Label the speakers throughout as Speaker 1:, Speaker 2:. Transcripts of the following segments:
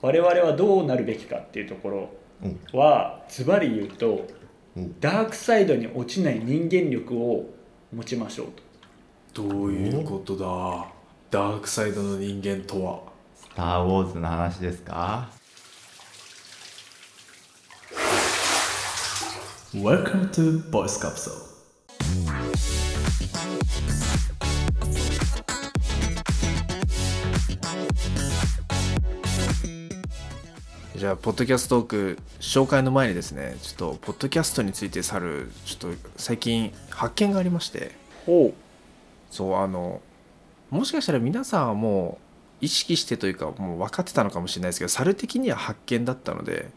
Speaker 1: 我々はどうなるべきかっていうところはズバリ言うとダークサイドに落ちない人間力を持ちましょう
Speaker 2: と。どういうことだ？ダークサイドの人間とは。
Speaker 3: スター・ウォーズの話ですか
Speaker 2: ？Welcome to Voice Capsule じゃあポッドキャストトーク紹介の前にですねちょっとポッドキャストについて去るちょっと最近発見がありまして。
Speaker 1: ほ
Speaker 2: そうあのもしかしたら皆さんはもう意識してというかもう分かってたのかもしれないですけど猿的には発見だったので、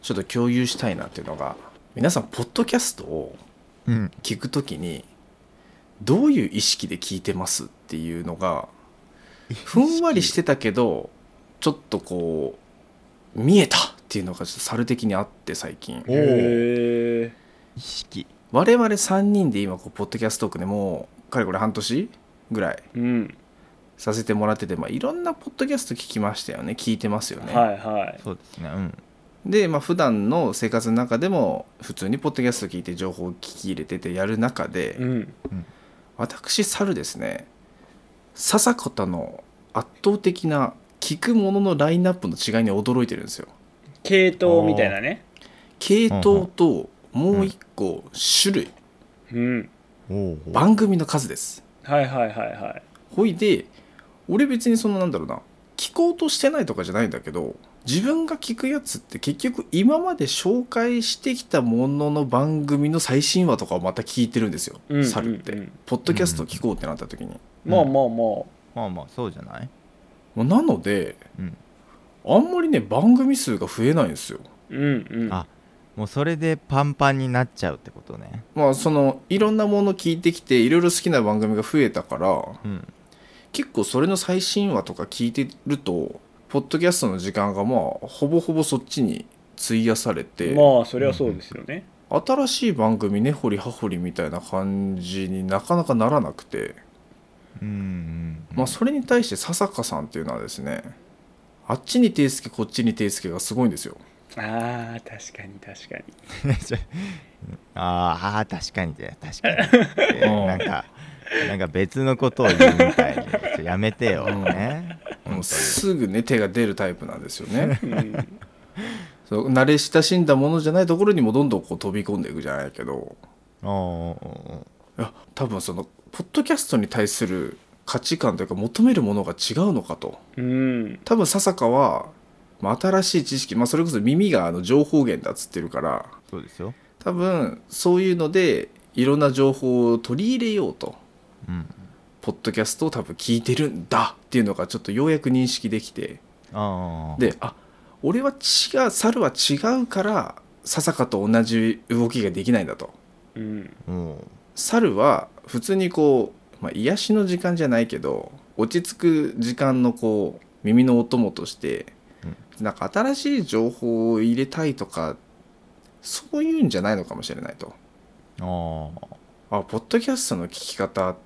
Speaker 2: ちょっと共有したいなっていうのが皆さんポッドキャストを
Speaker 3: うん。
Speaker 2: 聞くときにどういう意識で聞いてますっていうのがふんわりしてたけどちょっとこう見えたっていうのがちょっと猿的にあって最近。
Speaker 1: うへえ
Speaker 3: 意識。
Speaker 2: 我々3人で今こうポッドキャストトークでもうかれこれ半年ぐらい
Speaker 1: うん。
Speaker 2: させてもらってて、まあ、いろんなポッドキャスト聞きましたよね聞いてますよね、
Speaker 1: はいはい。
Speaker 3: そうですねうん。
Speaker 2: でまあ普段の生活の中でも普通にポッドキャスト聞いて情報を聞き入れててやる中で、
Speaker 1: うん。
Speaker 2: 私猿ですね。笹子の圧倒的な聞くもののラインナップの違いに驚いてるんですよ。
Speaker 1: 系統みたいなね。
Speaker 2: 系統ともう一個種類、
Speaker 1: うん。
Speaker 2: 番組の数です。
Speaker 1: はいはいはいはい。
Speaker 2: ほいで俺別にそのなんだろうな聞こうとしてないとかじゃないんだけど自分が聞くやつって結局今まで紹介してきたものの番組の最新話とかをまた聞いてるんですよ、
Speaker 1: うん
Speaker 2: 猿って、
Speaker 1: うん。うん
Speaker 2: ポッドキャスト聞こうってなった時に、
Speaker 1: まあまあま
Speaker 3: まあまあそうじゃない？
Speaker 2: まあなので
Speaker 3: うん。
Speaker 2: あんまりね番組数が増えないんですよ。
Speaker 1: あうんうん。
Speaker 3: あもうそれでパンパンになっちゃうってことね。
Speaker 2: まあそのいろんなもの聞いてきていろいろ好きな番組が増えたから
Speaker 3: うん。
Speaker 2: 結構それの最新話とか聞いてるとポッドキャストの時間がまあほぼほぼそっちに費やされて、
Speaker 1: まあそれはそうですよね。
Speaker 2: 新しい番組根掘り葉掘りみたいな感じになかなかならなくて、
Speaker 3: うんうん。
Speaker 2: まあそれに対して笹香さんっていうのはですねあっちに手つけこっちに手つけがすごいんですよ。
Speaker 1: ああ確かに確かに。
Speaker 3: あーあー確かにで確かに。
Speaker 2: うん。
Speaker 3: なんかなんか別のことを言うみたいにやめてよ。ね。
Speaker 2: もうすぐね手が出るタイプなんですよね。
Speaker 1: うん。
Speaker 2: そう慣れ親しんだものじゃないところにもどんどんこう飛び込んでいくじゃないけど。
Speaker 3: おお
Speaker 2: いや多分そのポッドキャストに対する価値観というか求めるものが違うのかと。
Speaker 1: うん。
Speaker 2: 多分笹香は、まあ、新しい知識、まあ、それこそ耳があの情報源だっつってるから。
Speaker 3: そうですよ。
Speaker 2: 多分そういうのでいろんな情報を取り入れようと。
Speaker 3: うん。
Speaker 2: ポッドキャストを多分聞いてるんだっていうのがちょっとようやく認識できて。
Speaker 3: ああ
Speaker 2: であ俺は違う猿は違うから笹香と同じ動きができないんだと。
Speaker 1: うん。
Speaker 3: も
Speaker 2: 猿は普通にこう、まあ、癒しの時間じゃないけど落ち着く時間のこう耳のお供として、なんか新しい情報を入れたいとかそういうんじゃないのかもしれないと。
Speaker 3: うああ
Speaker 2: あポッドキャストの聞き方っ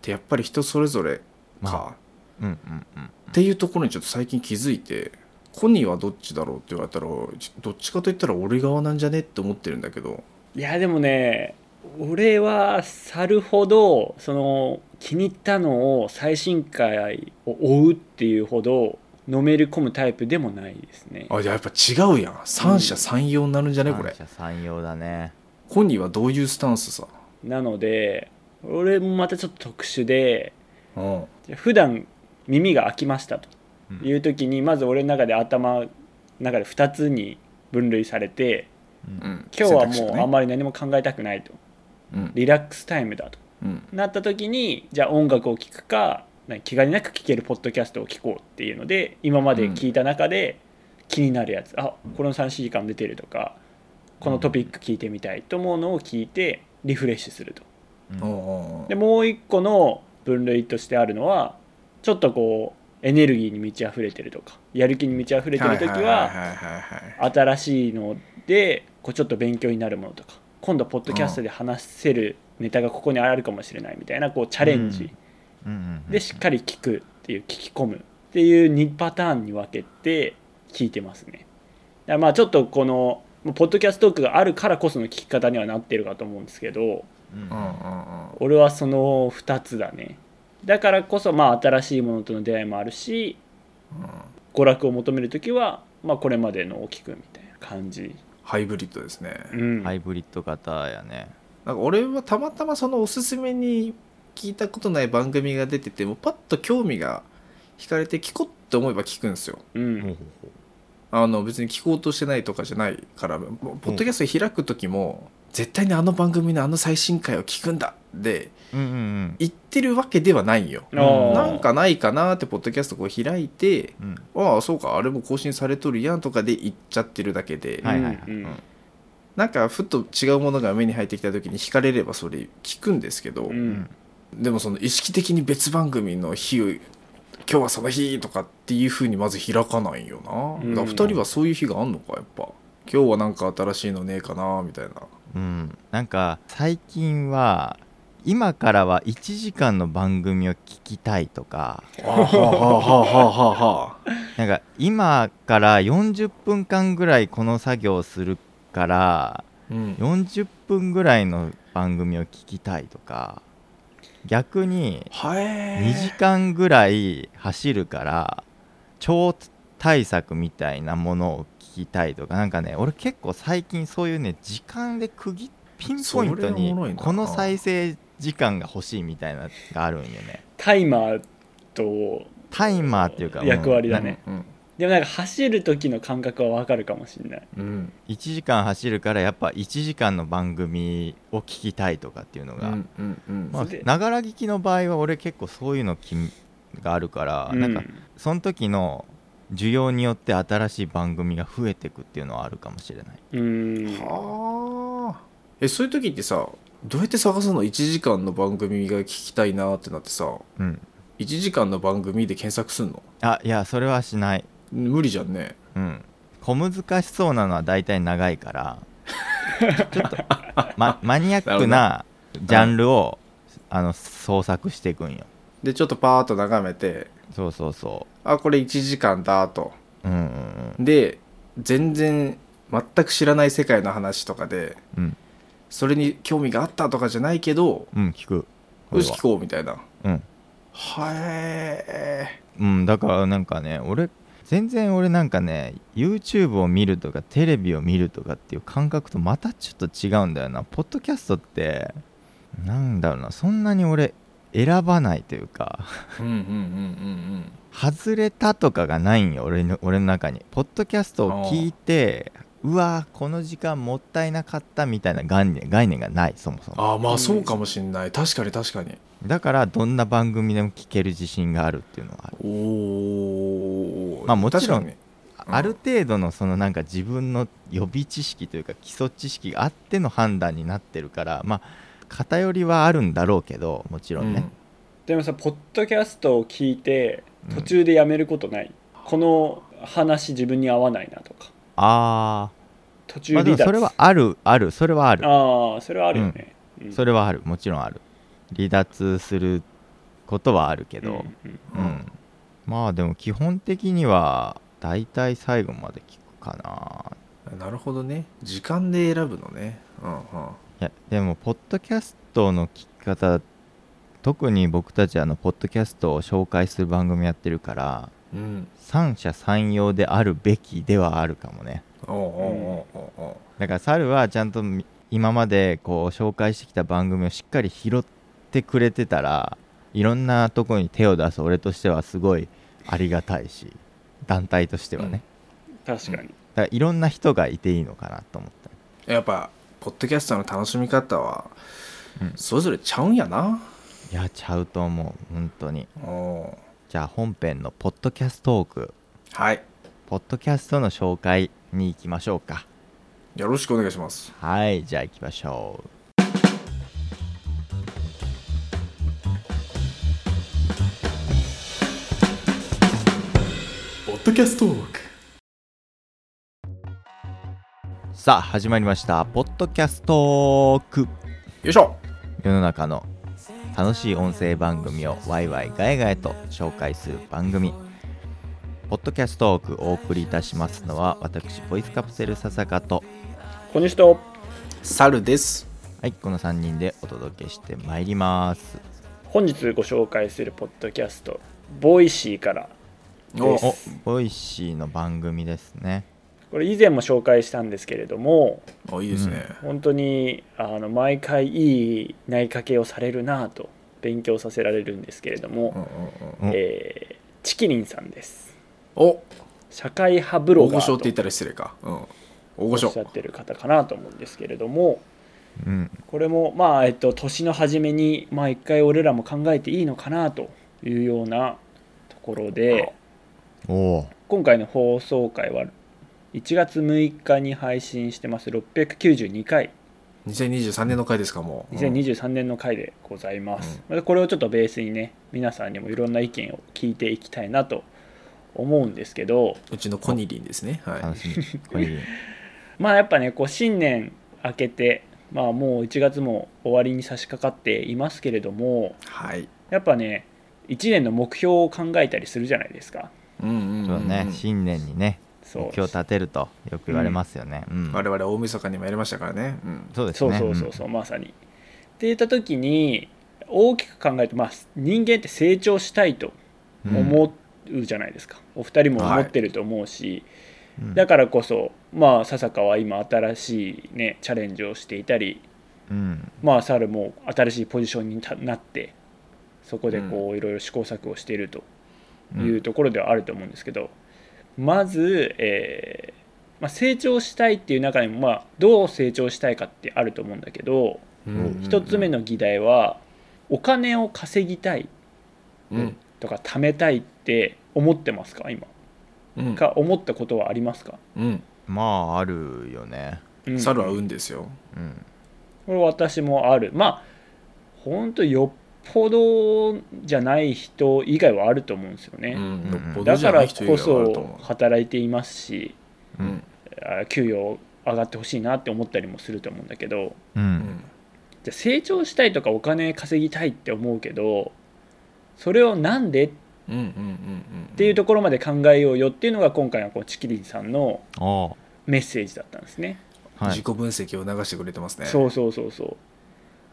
Speaker 2: てやっぱり人それぞれか、
Speaker 3: まうんうんうん
Speaker 2: っていうところにちょっと最近気づいてコニーはどっちだろう？って言われたらちどっちかといったら俺側なんじゃね？って思ってるんだけど。
Speaker 1: いやでもね俺は去るほどその気に入ったのを最新回を追うっていうほどのめり込むタイプでもないですね。
Speaker 2: あじゃあやっぱ違うやん。三者三様になるんじゃね、これ。
Speaker 3: 三者三様だね。
Speaker 2: コニーはどういうスタンスさ？
Speaker 1: なので俺もまたちょっと特殊で
Speaker 2: うん。
Speaker 1: 普段耳が開きましたと。いう時にまず俺の中で頭の中で2つに分類されて
Speaker 2: うん。
Speaker 1: 今日はもうあんまり何も考えたくないと
Speaker 2: うん。
Speaker 1: リラックスタイムだと。
Speaker 2: うん。
Speaker 1: なった時にじゃあ音楽を聴くか何気兼ねなく聴けるポッドキャストを聴こうっていうので今まで聞いた中で気になるやつ、あこの3時間出てるとかこのトピック聞いてみたいと思うのを聞いてリフレッシュすると。
Speaker 3: うん。
Speaker 1: でもう一個の分類としてあるのはちょっとこうエネルギーに満ち溢れてるとかやる気に満ち溢れてる時
Speaker 2: はいはい
Speaker 1: は
Speaker 2: はいはいはい。
Speaker 1: 新しいのでこうちょっと勉強になるものとか今度ポッドキャストで話せるネタがここにあるかもしれないみたいなこうチャレンジでしっかり聞くっていう聞き込むっていう2パターンに分けて聞いてますね。だまあちょっとこのポッドキャストトークがあるからこその聞き方にはなってるかと思うんですけど俺はその2つだね。だからこそまあ新しいものとの出会いもあるし娯楽を求める時はまあこれまでのを聞くみたいな感じ
Speaker 2: ハイブリッドですね。
Speaker 1: うん、
Speaker 3: ハイブリッド型やね。
Speaker 2: なんか俺はたまたまそのおすすめに聞いたことない番組が出ててもうパッと興味が惹かれて聞こうって思えば聞くんですよ。
Speaker 1: うん。
Speaker 2: あの別に聞こうとしてないとかじゃないからもうポッドキャスト開く時も、絶対にあの番組のあの最新回を聞くんだで
Speaker 3: ううんうんうん。
Speaker 2: 言ってるわけではないんよ。
Speaker 1: あー。
Speaker 2: なんかないかなってポッドキャストこう開いて
Speaker 3: うん。
Speaker 2: ああそうかあれも更新されとるやんとかで言っちゃってるだけで、
Speaker 3: はいはいはい。
Speaker 1: うんうん。
Speaker 2: なんかふっと違うものが目に入ってきた時に惹かれればそれ聞くんですけど、
Speaker 1: うん。
Speaker 2: でもその意識的に別番組の日を今日はその日とかっていうふうにまず開かないよな、
Speaker 1: うん。
Speaker 2: だから2人はそういう日があんのかやっぱ。今日はなんか新しいのねえかなみたいな
Speaker 3: うん、なんか最近は今からは1時間の番組を聞きたいとかなんか今から40分間ぐらいこの作業をするから
Speaker 2: うん。
Speaker 3: 40分ぐらいの番組を聞きたいとか逆に
Speaker 2: はえ。
Speaker 3: 2時間ぐらい走るから超対策みたいなものを聞きたいとかなんかね俺結構最近そういうね時間で区切ピンポイントにこの再生時間が欲しいみたいなのがあるんよね。
Speaker 1: タイマーと
Speaker 3: タイマーっていうか
Speaker 1: 役割だね。
Speaker 2: うん
Speaker 1: でもなんか走る時の感覚は分かるかもしれない。
Speaker 2: うん。
Speaker 3: 1時間走るからやっぱ1時間の番組を聞きたいとかっていうのが、ながら聞きの場合は俺結構そういうのきがあるから、
Speaker 1: うん。
Speaker 3: なんかその時の需要によって新しい番組が増えてくっていうのはあるかもしれない。
Speaker 1: うん。
Speaker 2: はあ。えそういう時ってさどうやって探すの？1時間の番組が聞きたいなってなってさ
Speaker 3: うん。
Speaker 2: 1時間の番組で検索すんの？
Speaker 3: あいやそれはしない。
Speaker 2: 無理じゃんね。
Speaker 3: うん。小難しそうなのは大体長いから ちょっと、ま、マニアックなジャンルをあの創作していくんよ。
Speaker 2: でちょっとパーッと眺めて
Speaker 3: そうそうそ
Speaker 2: あこれ1時間だと。
Speaker 3: ううんうん。
Speaker 2: で全然全く知らない世界の話とかで
Speaker 3: うん。
Speaker 2: それに興味があったとかじゃないけど
Speaker 3: うん聞く。
Speaker 2: よし聞こうみたいな。
Speaker 3: うん。
Speaker 2: はえ
Speaker 3: うん、だからなんかね俺全然俺なんかね YouTube を見るとかテレビを見るとかっていう感覚とまたちょっと違うんだよな。ポッドキャストってなんだろうなそんなに俺選ばないというか
Speaker 2: うんうんうんうん
Speaker 3: 外れたとかがないんよ俺の俺の中に。ポッドキャストを聞いてうわこの時間もったいなかったみたいな概念概念がないそもそも。
Speaker 2: ああまあそうかもしんない。確かに確かに。
Speaker 3: だからどんな番組でも聞ける自信があるっていうのはある。
Speaker 2: おお
Speaker 3: まあもちろん
Speaker 2: うん。
Speaker 3: ある程度のそのなんか自分の予備知識というか基礎知識があっての判断になってるからまあ偏りはあるんだろうけどもちろんね、
Speaker 1: でもさポッドキャストを聞いて
Speaker 3: うん
Speaker 1: 途中でやめることない、この話自分に合わないなとか。
Speaker 3: あ
Speaker 1: 途
Speaker 3: あまあで
Speaker 1: 中離脱、
Speaker 3: もそれはあるある。それはある。
Speaker 1: ああそれはあるよね、うん。
Speaker 3: それはある。もちろんある。離脱することはあるけど、
Speaker 1: うんうん
Speaker 3: うん。
Speaker 2: うん。
Speaker 3: まあでも基本的には大体最後まで聞くかな。
Speaker 2: なるほどね。時間で選ぶのね。うんうん。
Speaker 3: いやでもポッドキャストの聞き方特に僕たちあのポッドキャストを紹介する番組やってるから
Speaker 2: うん。
Speaker 3: 三者三様であるべきではあるかもね。だから猿はちゃんとみ今までこう紹介してきた番組をしっかり拾ってくれてたらいろんなとこに手を出す俺としてはすごいありがたいし団体としてはね、
Speaker 1: 確かに、
Speaker 3: だからいろんな人がいていいのかなと思った。
Speaker 2: やっぱポッドキャストの楽しみ方は
Speaker 3: うん。
Speaker 2: それぞれちゃうんやな。い
Speaker 3: やちゃうと思う本当に。じゃあ本編のポッドキャストトーク。
Speaker 2: はい。
Speaker 3: ポッドキャストの紹介に行きましょうか。
Speaker 2: よろしくお願いします。
Speaker 3: はいじゃあ行きましょう。
Speaker 2: ポッドキャストーク
Speaker 3: さあ始まりました。ポッドキャストトーク。
Speaker 2: よいしょ。
Speaker 3: 世の中の楽しい音声番組をワイワイガヤガヤと紹介する番組。ポッドキャストトークお送りいたしますのは私ボイスカプセル笹香と
Speaker 1: 小西と。
Speaker 2: 猿です。
Speaker 3: はいこの3人でお届けしてまいります。
Speaker 1: 本日ご紹介するポッドキャストボイシーから
Speaker 2: お
Speaker 1: です。
Speaker 3: おボイシーの番組ですね
Speaker 1: これ以前も紹介したんですけれども
Speaker 2: おいいですね、
Speaker 1: 本当にあの毎回いい投げかけをされるなぁと勉強させられるんですけれども、
Speaker 2: うんうん
Speaker 1: えーチキリンさんです。
Speaker 2: お。
Speaker 1: 社会派ブロ
Speaker 2: 大
Speaker 1: ガーと。
Speaker 2: 御所って言ったら失礼か、うん、大御
Speaker 1: おっしゃ
Speaker 2: 所
Speaker 1: ってる方かなと思うんですけれども
Speaker 3: うん。
Speaker 1: これもまあえっと年の初めにまあ一回俺らも考えていいのかなというようなところで今回の放送回は1月6日に配信してます。692回。
Speaker 2: 2023年の回ですかもう、うん。
Speaker 1: 2023年の回でございます、またこれをちょっとベースにね皆さんにもいろんな意見を聞いていきたいなと思うんですけど。
Speaker 2: うちのコニリンですね。はい。
Speaker 3: 楽しみ。これいい
Speaker 1: まあやっぱねこう新年明けてまあもう1月も終わりに差し掛かっていますけれども。
Speaker 2: はい。
Speaker 1: やっぱね1年の目標を考えたりするじゃないですか。
Speaker 2: うんうんうん。
Speaker 3: そうね。新年にね目標立てるとよく言われますよね。うん、
Speaker 2: 我々大晦日にもやりましたからね、うん、
Speaker 1: そう
Speaker 3: そうですね。
Speaker 1: そうそうそう、まさに。って言った時に大きく考えると、まあ、人間って成長したいと
Speaker 3: うん。
Speaker 1: 思うじゃないですか、お二人も思ってると思うし、
Speaker 3: うん。
Speaker 1: だからこそまあ笹香は今新しいねチャレンジをしていたり
Speaker 3: うん。
Speaker 1: まあ猿も新しいポジションにたなってそこでこういろいろ試行錯誤しているというところではあると思うんですけど、まず、えーまあ、成長したいっていう中でも、まあ、どう成長したいかってあると思うんだけど
Speaker 2: うん。
Speaker 1: 一つ目の議題はお金を稼ぎたい
Speaker 2: うん。
Speaker 1: とか貯めたいって思ってますか今？
Speaker 2: うん。
Speaker 1: か思ったことはありますか、
Speaker 2: うん。
Speaker 3: まああるよね。
Speaker 1: うん。
Speaker 2: 猿は運ですよ。
Speaker 3: うん。
Speaker 1: これ私もある。まあ本当よっぽどじゃない人以外はあると思うんですよね、
Speaker 2: うんよっぽど
Speaker 1: だからこそ
Speaker 2: 思
Speaker 1: 働いていますし
Speaker 3: う
Speaker 2: ううん。
Speaker 1: 給与上がってほしいなって思ったりもすると思うんだけど
Speaker 3: う
Speaker 2: うん。ん
Speaker 1: じゃあ成長したいとかお金稼ぎたいって思うけどそれをなんでっ
Speaker 2: うんうんうんうん。
Speaker 1: ていうところまで考えようよっていうのが今回のこうチキリンさんの
Speaker 3: あ
Speaker 1: メッセージだったんですね。
Speaker 3: あはい。
Speaker 2: 自己分析を流してくれてますね。
Speaker 1: そうそうそうそう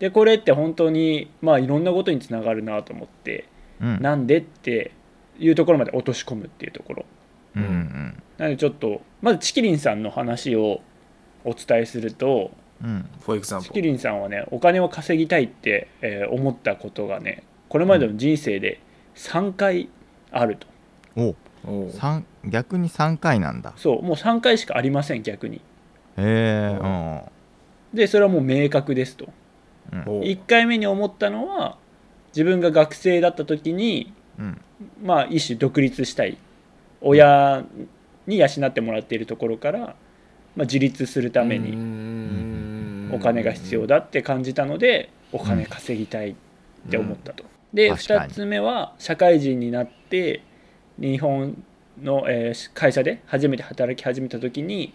Speaker 1: でこれって本当にまあいろんなことにつながるなと思って
Speaker 3: うん。
Speaker 1: なんでっていうところまで落とし込むっていうところ。
Speaker 3: うんうん
Speaker 1: なのでちょっとまずチキリンさんの話をお伝えすると
Speaker 3: うん。
Speaker 1: チキリンさんはねお金を稼ぎたいって、えー思ったことがねこれまでの人生で3回あると、
Speaker 3: お。
Speaker 2: おう。
Speaker 3: 三逆に3回なんだ。
Speaker 1: そうもう3回しかありません逆に。
Speaker 3: へえう。ん。
Speaker 1: でそれはもう明確ですと。
Speaker 3: うん
Speaker 2: おう
Speaker 1: 1回目に思ったのは自分が学生だった時に
Speaker 3: うん。
Speaker 1: まあ一種独立したい。親に養ってもらっているところから、まあ、自立するために
Speaker 2: に
Speaker 1: お金が必要だって感じたのでお金稼ぎたいって思ったと。で
Speaker 3: 確かに。
Speaker 1: 2つ目は社会人になって日本の、えー会社で初めて働き始めた時に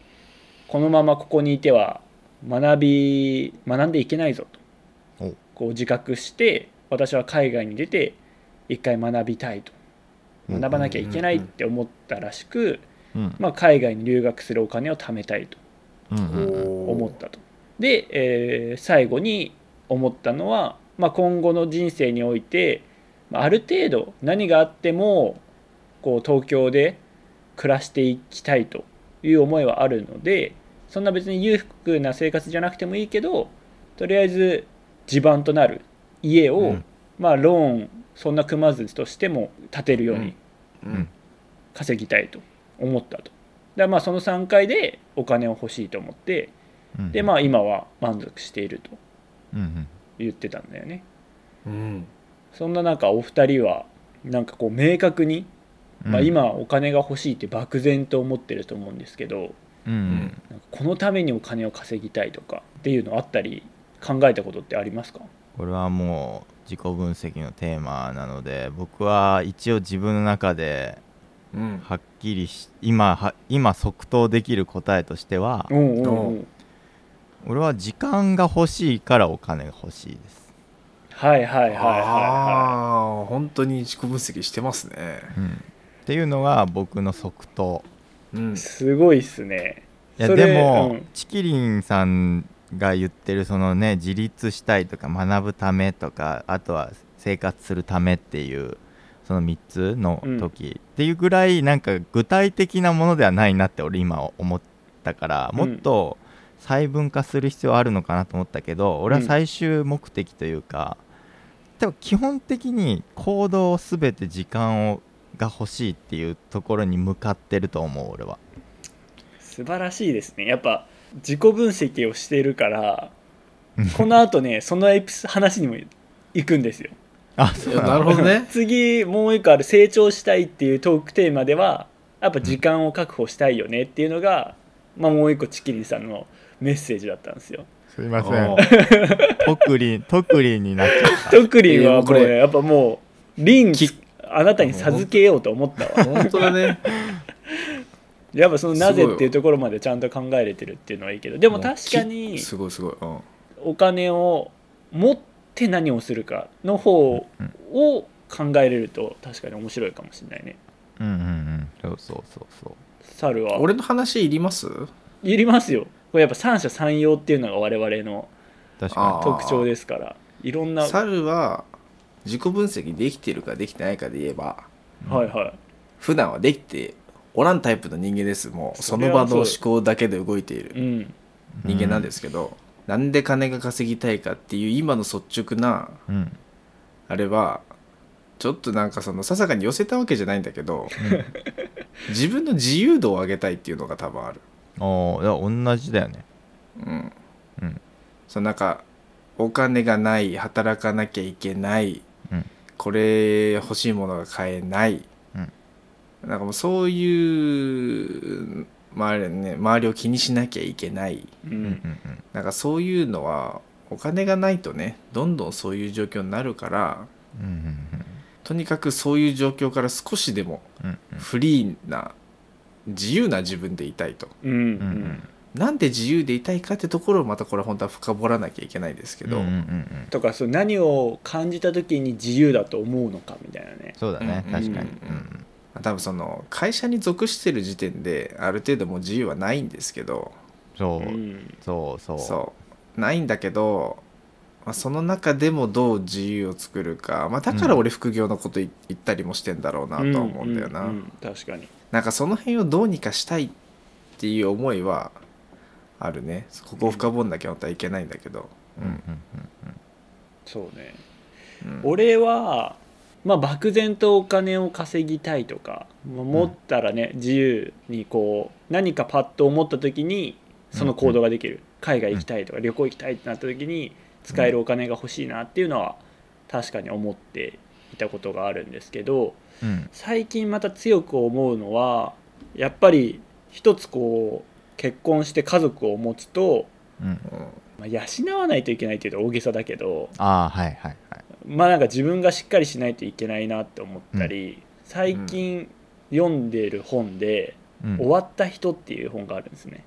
Speaker 1: このままここにいては学び学んでいけないぞと。
Speaker 3: お
Speaker 1: こう自覚して私は海外に出て一回学びたいと。
Speaker 3: うん。
Speaker 1: 学ばなきゃいけないって思ったらしく、
Speaker 3: うん。
Speaker 1: まあ、海外に留学するお金を貯めたいと。思ったと。で、えー最後に思ったのは、まあ、今後の人生においてまあある程度何があってもこう東京で暮らしていきたいという思いはあるのでそんな別に裕福な生活じゃなくてもいいけどとりあえず地盤となる家を、
Speaker 3: うん。
Speaker 1: まあローンそんな組まずとしても建てるように
Speaker 2: うん。
Speaker 1: 稼ぎたいと思ったと。でまあその3回でお金を欲しいと思って
Speaker 3: うん。
Speaker 1: でまあ今は満足していると言ってたんだよね。
Speaker 2: うん。
Speaker 1: そんな中お二人はなんかこう明確に、まあ、
Speaker 3: うん
Speaker 1: 今お金が欲しいって漠然と思ってると思うんですけど
Speaker 3: うん。
Speaker 1: このためにお金を稼ぎたいとかっていうのあったり考えたことってありますか？
Speaker 3: これはもう自己分析のテーマなので僕は一応自分の中で
Speaker 2: うん。
Speaker 3: はっきりし今は今即答できる答えとしては
Speaker 1: うんうんう。ん
Speaker 3: 俺は時間が欲しいからお金が欲しいです、
Speaker 1: はいはいはいはいは
Speaker 2: ああ本当に自己分析してますね。
Speaker 3: うん、っていうのが僕の即答。
Speaker 2: うん。
Speaker 1: すごいっすね。
Speaker 3: いやでも、
Speaker 1: うん。
Speaker 3: チキリンさんが言ってるそのね自立したいとか学ぶためとかあとは生活するためっていうその3つの時、っていうぐらいなんか具体的なものではないなって俺今思ったから
Speaker 1: うん。
Speaker 3: もっと細分化する必要あるのかなと思ったけど俺は最終目的というか、多分基本的に行動を全て時間をが欲しいっていうところに向かってると思う俺は。
Speaker 1: 素晴らしいですね。やっぱ自己分析をしてるからこのあとねそのエピソ話にも行くんですよ。
Speaker 3: あそ
Speaker 2: いうやなるほどね。
Speaker 1: 次もう一個ある成長したいっていうトークテーマではやっぱ時間を確保したいよねっていうのが、まあ、もう一個チキリンさんのメッセージだったんですよ。
Speaker 3: すいませ
Speaker 2: お
Speaker 3: ん。特リン、特リンになっちゃった。
Speaker 1: トクリンはこれ、
Speaker 2: えーこれ
Speaker 1: やっぱもうリン
Speaker 2: き
Speaker 1: あなたに授けようと思ったわ。
Speaker 2: 本当だね
Speaker 1: やっぱそのなぜっていうところまでちゃんと考えれてるっていうのはいいけどでも確かに
Speaker 2: すごいすごい、うん、
Speaker 1: お金を持って何をするかの方を考えれると確かに面白いかもしれないね。
Speaker 3: うんうんうん。そうそうそうそう。
Speaker 1: 猿は。
Speaker 2: 俺の話いります？
Speaker 1: いりますよ。これやっぱ三者三様っていうのが我々の特徴ですから。いろんなはい
Speaker 2: 猿は自己分析できてるかできてないかで言えば
Speaker 1: はい。
Speaker 2: 普段はできておらんタイプの人間です。もうその場の思考だけで動いている。
Speaker 1: うん。
Speaker 2: 人間なんですけど、なんで金が稼ぎたいかっていう今の率直な。あれはちょっとなんかそのささかに寄せたわけじゃないんだけど 自分の自由度を上げたいっていうのが多分ある。
Speaker 3: おーいや同じだよね。
Speaker 2: うん。
Speaker 3: うん。
Speaker 2: そのなんかお金がない働かなきゃいけない、
Speaker 3: うん。
Speaker 2: これ欲しいものが買えない、
Speaker 3: うん
Speaker 2: なんかもうそういう周り,、ね、周りを気にしなきゃいけない。
Speaker 1: う
Speaker 3: うんうん。ん
Speaker 2: なんかそういうのはお金がないとねどんどんそういう状況になるから
Speaker 3: うん。うんうん。
Speaker 2: とにかくそういう状況から少しでもフリーな自由な自分でいたいと。
Speaker 1: うん
Speaker 2: なんで自由でいたいかってところをまたこれ本当は深掘らなきゃいけないですけど、
Speaker 3: うんうんうんうん。
Speaker 1: とかそう何を感じた時に自由だと思うのかみたいなね。
Speaker 3: そうだね
Speaker 2: うん
Speaker 3: 確かに。
Speaker 2: うん多分その会社に属してる時点である程度もう自由はないんですけど。
Speaker 3: そう
Speaker 1: うん。
Speaker 3: そうそう。
Speaker 2: そう。ないんだけど、まあ、その中でもどう自由を作るか、まあ、だから俺副業のことい言ったりもしてんだろうなとは思うんだよな、
Speaker 1: ううん確かに。
Speaker 2: なんかその辺をどうにかしたいっていう思いはあるね。ここを深掘んなきゃ本当はいけないんだけど、
Speaker 3: うんうん。
Speaker 1: そうね。
Speaker 2: うん。
Speaker 1: 俺はまあ漠然とお金を稼ぎたいとかまあ持ったらね、自由にこう何かパッと思った時にその行動ができる、海外行きたいとか旅行行きたいってなった時に使えるお金が欲しいなっていうのは確かに思っていたことがあるんですけど
Speaker 3: うん。
Speaker 1: 最近また強く思うのはやっぱり一つこう結婚して家族を持つと、
Speaker 3: うん。うん。
Speaker 2: うん
Speaker 1: まあ、養わないといけないっていうと大げさだけど
Speaker 3: ああはいはいはい。
Speaker 1: まあなんか自分がしっかりしないといけないなって思ったり、最近読んでる本で
Speaker 3: うん「
Speaker 1: 終わった人」っていう本があるんですね。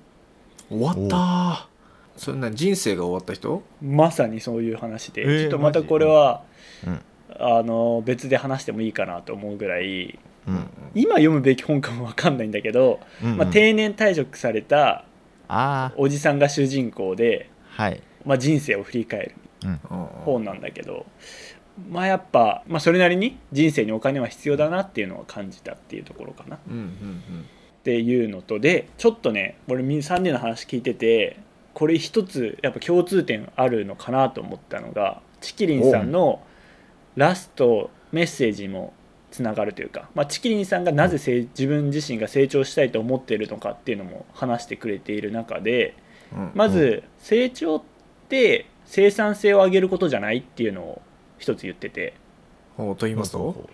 Speaker 2: 終わった？ー。そんな人生が終わった人？
Speaker 1: まさにそういう話で、
Speaker 3: えー
Speaker 1: ちょっとまたこれは、
Speaker 3: うん。
Speaker 1: あの別で話してもいいかなと思うぐらい
Speaker 3: うん。
Speaker 1: 今読むべき本かも分かんないんだけど、
Speaker 3: うん。うん
Speaker 1: まあ、定年退職された
Speaker 3: あ
Speaker 1: おじさんが主人公で、
Speaker 3: あはい。
Speaker 1: まあ、人生を振り返る
Speaker 3: うん
Speaker 1: 本なんだけど、まあやっぱ、まあ、それなりに人生にお金は必要だなっていうのを感じたっていうところかな。っていうのとでちょっとね俺3人の話聞いててこれ一つやっぱ共通点あるのかなと思ったのがチキリンさんのラストメッセージにもつながるというか、まあ、チキリンさんがなぜ自分自身が成長したいと思っているのかっていうのも話してくれている中でまず成長って生産性を上げることじゃないっていうのを一つ言ってて。
Speaker 2: と言いますと？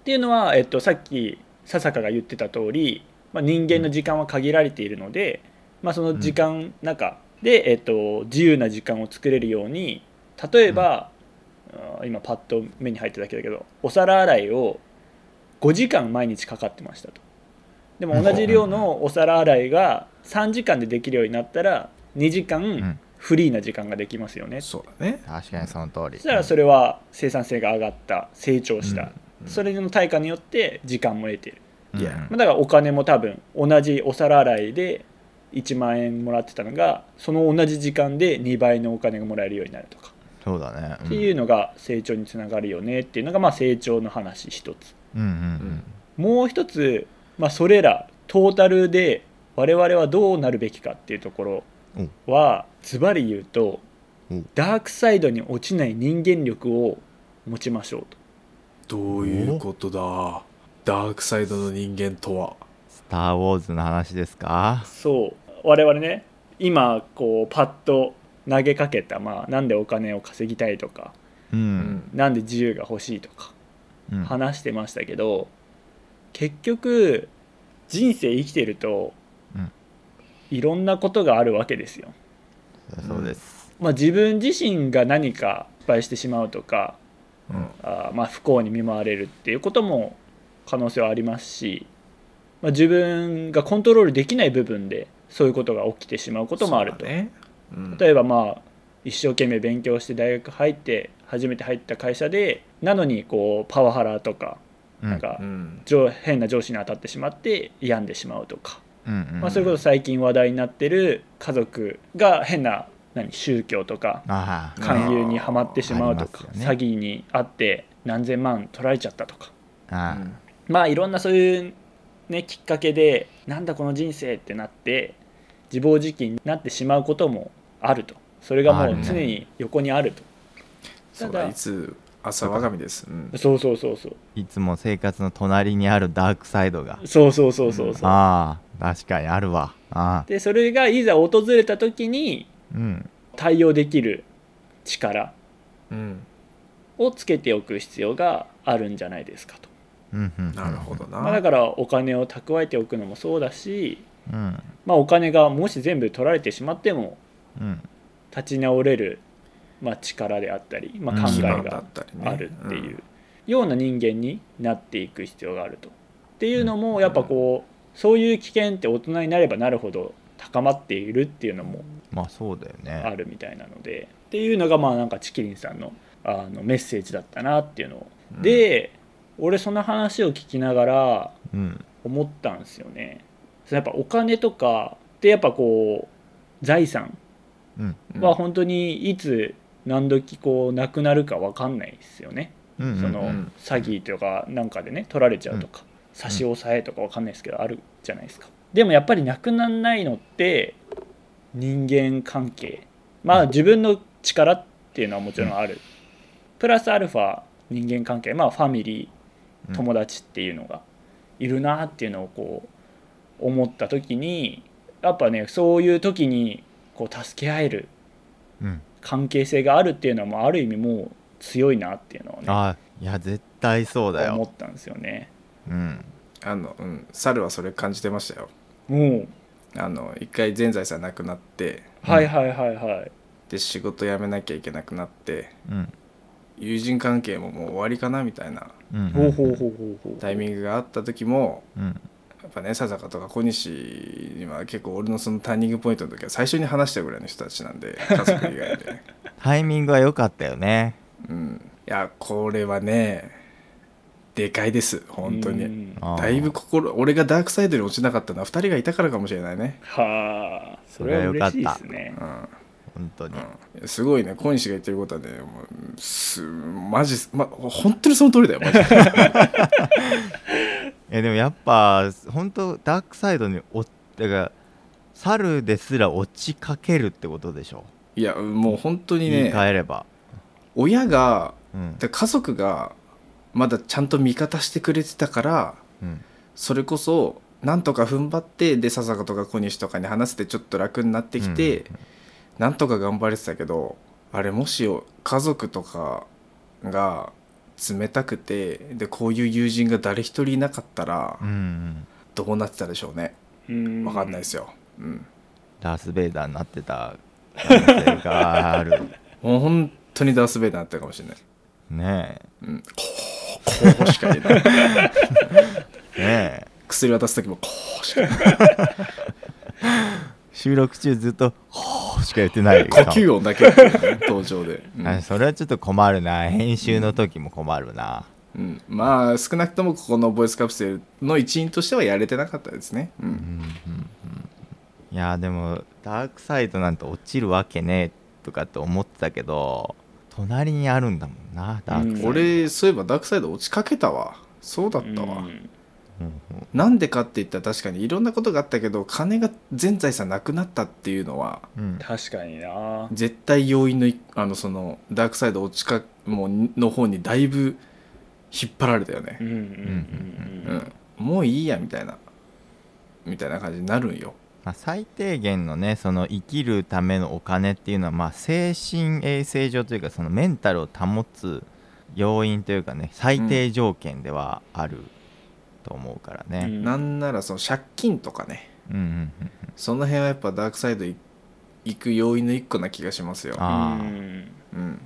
Speaker 1: っていうのは、えっと、さっき笹香が言ってた通り、まあ、人間の時間は限られているので、まあ、その時間中で、えっと、自由な時間を作れるように例えば、あー今パッと目に入っただけだけどお皿洗いを5時間毎日かかってましたと。でも同じ量のお皿洗いが3時間でできるようになったら2時
Speaker 3: う
Speaker 1: 間
Speaker 3: ん
Speaker 1: フリーな時間ができますよね、
Speaker 2: そうだね。
Speaker 3: 確かにその通り。
Speaker 1: そしたらそれは生産性が上がった成長した、
Speaker 2: うん
Speaker 1: それの対価によって時間も得てる。
Speaker 2: いや。
Speaker 1: まあだからお金も多分同じお皿洗いで1万円もらってたのがその同じ時間で2倍のお金がもらえるようになるとか、
Speaker 3: そうだね。
Speaker 1: っていうのが成長につながるよねっていうのがまあ成長の話一つ。
Speaker 3: うんうん。
Speaker 1: もう一つ、まあ、それらトータルで我々はどうなるべきかっていうところはズバリ言うと
Speaker 3: うん。
Speaker 1: ダークサイドに落ちない人間力を持ちましょうと。
Speaker 2: どういうことだ？ダークサイドの人間とは。
Speaker 3: スター・ウォーズの話ですか？
Speaker 1: そう。我々ね今こうパッと投げかけた、まあ、なんでお金を稼ぎたいとか
Speaker 3: う
Speaker 2: うん。ん
Speaker 1: なんで自由が欲しいとか
Speaker 3: うん。
Speaker 1: 話してましたけど結局人生生きてると、
Speaker 3: うん
Speaker 1: いろんなことがあるわけですよ。
Speaker 3: そうです。
Speaker 1: まあ、自分自身が何か失敗してしまうとか
Speaker 2: うん。
Speaker 1: あーまあ不幸に見舞われるっていうことも可能性はありますし、まあ、自分がコントロールできない部分でそういうことが起きてしまうこともあると。
Speaker 2: ね。うん。
Speaker 1: 例えばまあ一生懸命勉強して大学入って初めて入った会社でなのにこうパワハラとか
Speaker 3: うん
Speaker 1: なん。か
Speaker 2: うん。
Speaker 1: 上変な上司に当たってしまって病んでしまうとか、
Speaker 3: うんうん。
Speaker 1: まあ、それこそ最近話題になってる家族が変な何宗教とか勧誘にはまってしまうとか、
Speaker 3: ありますよね。
Speaker 1: 詐欺にあって何千万取られちゃったとか。
Speaker 3: ああ
Speaker 1: まあいろんなそういう、ね、きっかけでなんだこの人生ってなって自暴自棄になってしまうこともあると。それがもう
Speaker 3: あるね。
Speaker 1: 常に横にあると。
Speaker 2: そう
Speaker 1: ただ
Speaker 2: だいつ朝我が身です。うん。
Speaker 1: そうそうそうそう。
Speaker 3: いつも生活の隣にあるダークサイドが。
Speaker 1: そうそうそうそうそう。
Speaker 3: ああ確かにあるわ。ああ。
Speaker 1: でそれがいざ訪れた時に
Speaker 3: うん。
Speaker 1: 対応できる力
Speaker 2: うん。
Speaker 1: をつけておく必要があるんじゃないですかと、
Speaker 3: うんうん
Speaker 2: なるほどな。
Speaker 1: まあ、だからお金を蓄えておくのもそうだし、
Speaker 3: うん。
Speaker 1: まあ、お金がもし全部取られてしまっても
Speaker 3: うん。
Speaker 1: 立ち直れる、まあ、力であったり、まあ、考え
Speaker 2: 基盤だ
Speaker 1: が
Speaker 2: ったりね。
Speaker 1: あるっていうような人間になっていく必要があると。っていうのもやっぱこうそういう危険って大人になればなるほど高まっているっていうのも
Speaker 3: まあそうだよ
Speaker 1: あ
Speaker 3: ね
Speaker 1: るみたいなのでっていうのがまあなんかチキリンさんのあのメッセージだったなっていうのを、
Speaker 2: うん。
Speaker 1: で俺その話を聞きながら
Speaker 3: うん。
Speaker 1: 思ったんですよね。やっぱお金とかってやっぱこう財産は本当にいつ何時こうなくなるか分かんないですよね。その
Speaker 2: うん
Speaker 1: 詐欺とかなんかでね取られちゃうとか、差し押さえとか分かんないですけどあるじゃないですか。でもやっぱりなくならないのって人間関係。まあ自分の力っていうのはもちろんある、プラスアルファ人間関係。まあファミリー友達っていうのがいるなっていうのをこう思った時にやっぱねそういう時にこう助け合える
Speaker 3: うん。
Speaker 1: 関係性があるっていうのはもうある意味もう強いなっていうのをね
Speaker 3: ああいや絶対そうだよ。
Speaker 1: 思ったんですよね。
Speaker 3: うん。
Speaker 2: あのうん。猿はそれ感じてましたよ。
Speaker 1: も
Speaker 2: あの一回全財産なくなって。
Speaker 1: うはいはいはいはい。
Speaker 2: で仕事辞めなきゃいけなくなって。
Speaker 3: うん。
Speaker 2: 友人関係ももう終わりかなみたいな
Speaker 3: うん。
Speaker 1: ほうほうほうほうほう。
Speaker 2: タイミングがあった時も
Speaker 3: うん。
Speaker 2: やっぱね笹香とか小西には結構俺のそのターニングポイントの時は最初に話したぐらいの人たちなんで家族以外で。
Speaker 3: タイミングは良かったよね。
Speaker 2: うん。いやこれはねでかいです。本当に。だいぶ心俺がダークサイドに落ちなかったのは2人がいたからかもしれないね。
Speaker 1: はあ。それは嬉しいですね。
Speaker 2: う。ん。
Speaker 3: 本当に。
Speaker 2: うん。すごいね。小西が言ってることはねもうすマジま本当にその通りだよマジで。
Speaker 3: えでもやっぱ本当ダークサイドにおだから猿ですら落ちかけるってことでしょ。
Speaker 2: いやもう本当に
Speaker 3: 言い
Speaker 2: ね
Speaker 3: 換えれば、
Speaker 2: 親が
Speaker 3: うん。
Speaker 2: で家族がまだちゃんと味方してくれてたから
Speaker 3: うん。
Speaker 2: それこそなんとか踏ん張ってで笹香とか小西とかに話せてちょっと楽になってきて、
Speaker 3: うん
Speaker 2: なんとか頑張れてたけどあれもし家族とかが冷たくてでこういう友人が誰一人いなかったら
Speaker 3: うんうん。
Speaker 2: どうなってたでしょうね。
Speaker 1: うん。
Speaker 2: 分かんないですよ、うん、
Speaker 3: ダース・ベイダーになってた可能性がある。
Speaker 2: もう本当にダース・ベイダーになったかもしれない、
Speaker 3: ね
Speaker 2: うん、こうしか言えない。
Speaker 3: え ねえ。
Speaker 2: 薬渡す時もこうしか言えない。
Speaker 3: 収録中ずっと「ほー」しか言ってない。
Speaker 2: 呼吸音だけね登場で、うん。
Speaker 3: あそれはちょっと困るな。編集の時も困るな。
Speaker 2: うん、まあ少なくともここのボイスカプセルの一員としてはやれてなかったですね、う
Speaker 3: うんんうんうん。いやでもダークサイドなんて落ちるわけねえとかって思ってたけど隣にあるんだもんなダークサイド、
Speaker 2: 俺そういえばダークサイド落ちかけたわ。そうだったわ、なんでかって言ったら確かにいろんなことがあったけど金が全財産なくなったっていうのは
Speaker 3: うん。
Speaker 1: 確かにな。
Speaker 2: 絶対要因のいあのそのダークサイド落ちかもうの方にだいぶ引っ張られたよね。
Speaker 1: うんうんうん
Speaker 2: う
Speaker 1: うん
Speaker 2: ん、もういいやみたいな。みたいな感じになるんよ
Speaker 3: まあ、最低限のねその生きるためのお金っていうのはまあ精神衛生上というかそのメンタルを保つ要因というかね最低条件ではあると思うからね、
Speaker 1: うん。
Speaker 2: なんならその借金とかね。
Speaker 3: うん、うんうん
Speaker 2: その辺はやっぱダークサイドい行く要因の一個な気がしますよ。
Speaker 3: あー。
Speaker 1: うん。
Speaker 2: うん。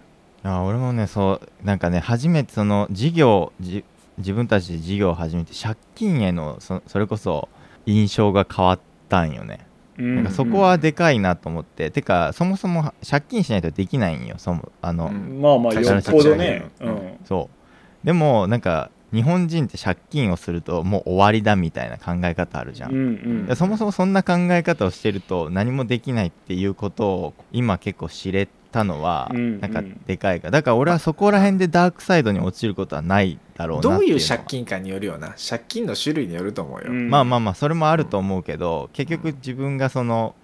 Speaker 3: あ俺もねそうなんかね初めてその事業じ自分たちで事業を始めて借金へのそそれこそ印象が変わったんよね、
Speaker 1: うん
Speaker 3: なんかそこはでかいなと思って、てかそもそも借金しないとできないんよ。そもあの、
Speaker 2: うん。
Speaker 1: まあまあよっぽどね。
Speaker 2: うん。
Speaker 1: うん。
Speaker 3: そう。でもなんか日本人って借金をするともう終わりだみたいな考え方あるじゃん、
Speaker 1: うんうん。
Speaker 3: でそもそもそんな考え方をしてると何もできないっていうことを今結構知れたのはなんかでかいから。だから俺はそこら辺でダークサイドに落ちることはないだろうなっていうのは。
Speaker 2: どういう借金かによるよな。借金の種類によると思うよ、
Speaker 1: うん。
Speaker 3: まあまあまあそれもあると思うけど結局自分がその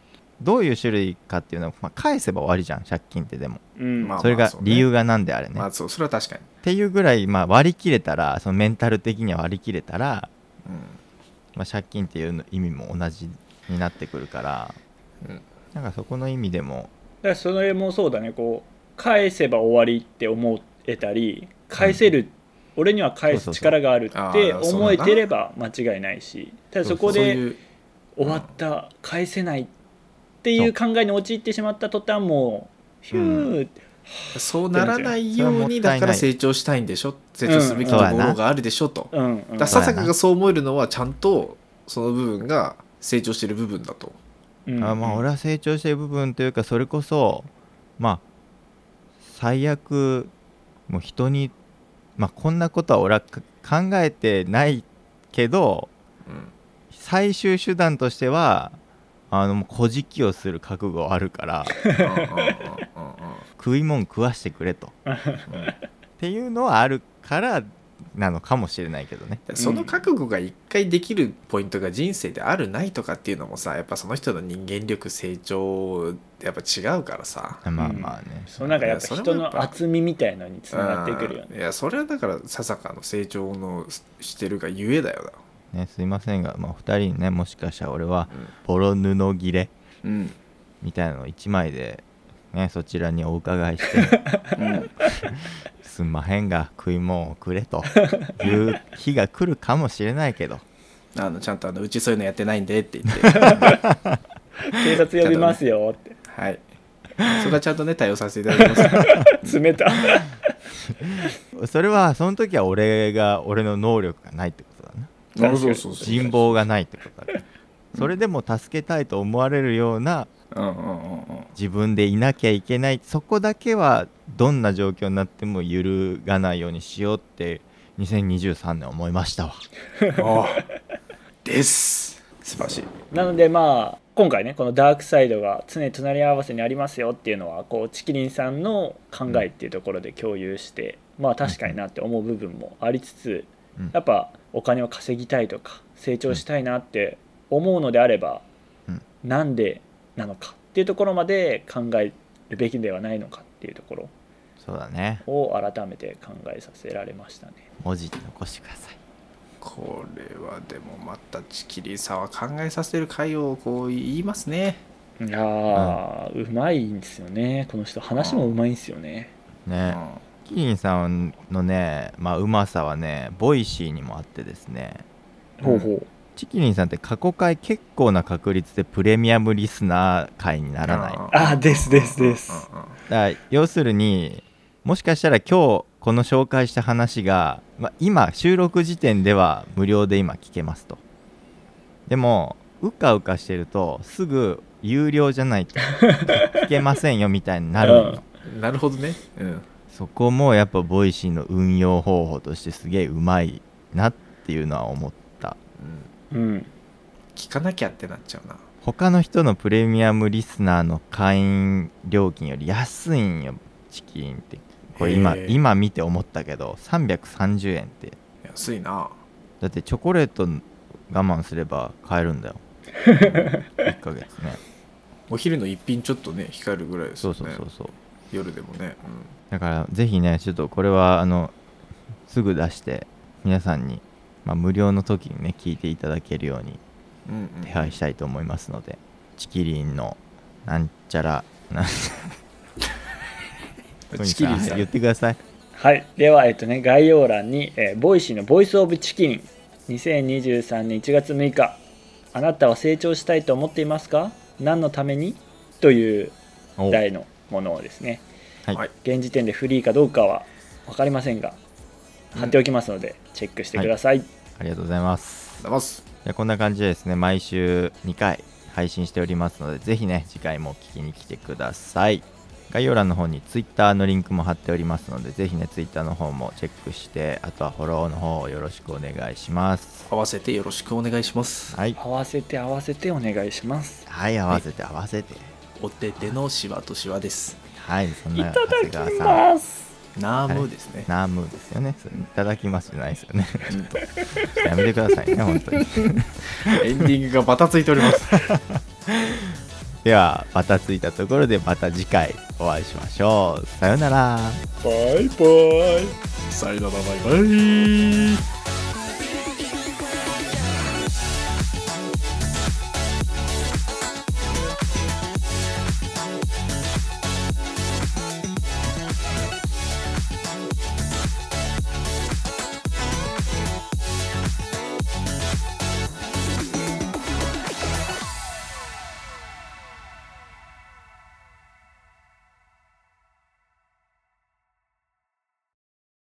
Speaker 3: どういう種類かっていうのは、まあ、返せば終わりじゃん借金ってでも。
Speaker 1: うん。
Speaker 2: まあ
Speaker 3: それが理由がなんであれね、
Speaker 2: まあそうそれは確かに、
Speaker 3: っていうぐらい、まあ、割り切れたらそのメンタル的には割り切れたら、
Speaker 2: うん。
Speaker 3: まあ、借金っていうの意味も同じになってくるから、
Speaker 2: うん。
Speaker 3: なんかそこの意味でも
Speaker 1: だからそれもそうだね。こう返せば終わりって思えたり返せる、俺には返す力があるって思えてれば間違いないしただそこで終わった返せないっていう考えに陥ってしまった途端もうヒュー、
Speaker 2: そうならないようにだから成長したいんでしょ？成長すべきところがあるでしょと、
Speaker 1: うん。うん。
Speaker 2: だから笹香がそう思えるのはちゃんとその部分が成長してる部分だと
Speaker 1: うん。
Speaker 3: あまあ俺は成長してる部分というかそれこそまあ最悪もう人にまあこんなことは俺はか考えてないけど
Speaker 2: うん
Speaker 3: 最終手段としてはあのもう小じきをする覚悟あるから
Speaker 2: うん。うん。うん。うん。うん。
Speaker 3: 食い物食わしてくれとっていうのはあるからなのかもしれないけどね。
Speaker 2: その覚悟が一回できるポイントが人生であるないとかっていうのもさやっぱその人の人間力成長やっぱ違うからさ。
Speaker 3: まあまあね、
Speaker 1: そうなんかやっぱ人の厚みみたいのにつながってくるよね。
Speaker 2: うん。いやそれはだから笹香の成長のしてるがゆえだよ
Speaker 3: ねすいませんが、まあ、お二人にねもしかしたら俺は
Speaker 2: な
Speaker 3: ボロ布切れ
Speaker 2: うん。
Speaker 3: みたいなのを1枚で、ね、そちらにお伺いして。
Speaker 2: うん。
Speaker 3: すんまへんが食い物をくれと。いう日が来るかもしれないけど。
Speaker 2: あのちゃんとあのうちそういうのやってないんでって言って。
Speaker 1: 警察呼びますよって。
Speaker 2: はい。それはちゃんとね対応させていただきます。
Speaker 1: 冷た。
Speaker 3: それはその時は俺が俺の能力がないってことだな。
Speaker 2: あそうそうそう
Speaker 3: 人望がないってことだそれでも助けたいと思われるような
Speaker 2: うん
Speaker 3: 自分でいなきゃいけない。そこだけはどんな状況になっても揺るがないようにしようって2023年思いましたわ。
Speaker 2: あです。素晴らしい。
Speaker 1: なのでまあ今回ねこのダークサイドが常に隣り合わせにありますよっていうのはこうチキリンさんの考えっていうところで共有して、まあ確かになって思う部分もありつつ、
Speaker 3: うん
Speaker 1: やっぱお金を稼ぎたいとか成長したいなって思うのであれば、
Speaker 3: うん。
Speaker 1: なんでなのかっていうところまで考えるべきではないのかっていうところ
Speaker 3: そうだね。
Speaker 1: を改めて考えさせられましたね。
Speaker 3: 文字に残してください。
Speaker 2: これはでもまたチキリンさんは考えさせる回をこう言いますね。
Speaker 1: いやー、うまいんですよね。この人話もうまいんですよね。
Speaker 3: ね。チキリンさんのねまあうまさはね Voicy にもあってですね。
Speaker 1: ほうほう
Speaker 3: チキリンさんって過去回結構な確率でプレミアムリスナー回にならない？
Speaker 1: あですですです。
Speaker 3: だ要するにもしかしたら今日この紹介した話が、まあ、今収録時点では無料で今聞けますと。でもうかうかしてるとすぐ有料じゃないと。聞けませんよみたいになるのよ、
Speaker 2: なるほどね。うん。
Speaker 3: そこもやっぱ Voicy の運用方法としてすげえうまいなっていうのは思った。
Speaker 2: うん
Speaker 1: うん。
Speaker 2: 聞かなきゃってなっちゃうな。
Speaker 3: 他の人のプレミアムリスナーの会員料金より安いんよチキンって。これ今
Speaker 2: へえ
Speaker 3: 今見て思ったけど330円って。
Speaker 2: 安いな。
Speaker 3: だってチョコレート我慢すれば買えるんだよ。1ヶ月ね。
Speaker 2: お昼の一品ちょっとね控えるぐらいです
Speaker 3: そう
Speaker 2: よね。
Speaker 3: そうそうそう
Speaker 2: 夜でもね、
Speaker 3: だからぜひねちょっとこれはあのすぐ出して皆さんに、まあ、無料の時にね聞いていただけるように
Speaker 2: うん、うん。うん
Speaker 3: 手配したいと思いますので、チキリンのなんちゃらなん
Speaker 2: チキリンさん。
Speaker 3: 言ってください。
Speaker 1: はい。ではえっとね概要欄に、えー Voicy の Voice of ちきりん2023年1月6日あなたは成長したいと思っていますか？何のために？という
Speaker 3: お。
Speaker 1: 題のものをですね。
Speaker 3: はい、
Speaker 2: はい
Speaker 1: 現時点でフリーかどうかは分かりませんが貼っておきますので、チェックしてください、
Speaker 3: ありがとうございます。
Speaker 2: ざます。
Speaker 3: じゃあこんな感じでですね。毎週2回配信しておりますのでぜひね次回も聞きに来てください。概要欄の方に Twitter のリンクも貼っておりますのでぜひね Twitter の方もチェックしてあとはフォローの方よろしくお願いします。
Speaker 2: 合わせてよろしくお願いします。
Speaker 3: はい。
Speaker 1: 合わせて合わせてお願いします。
Speaker 3: はい合わせて合わせて。
Speaker 2: お手手のシワとシワです。
Speaker 3: はいそんな長谷
Speaker 1: だき
Speaker 3: 川さん。
Speaker 1: ます
Speaker 2: ナームですね、
Speaker 3: ナームですよね。それいただきますじゃないですよね。やめてくださいね本当に。
Speaker 2: エンディングがバタついております。
Speaker 3: ではまたついたところでまた次回お会いしましょう。さようなら。
Speaker 1: バイバイ。
Speaker 2: さよならバイバイ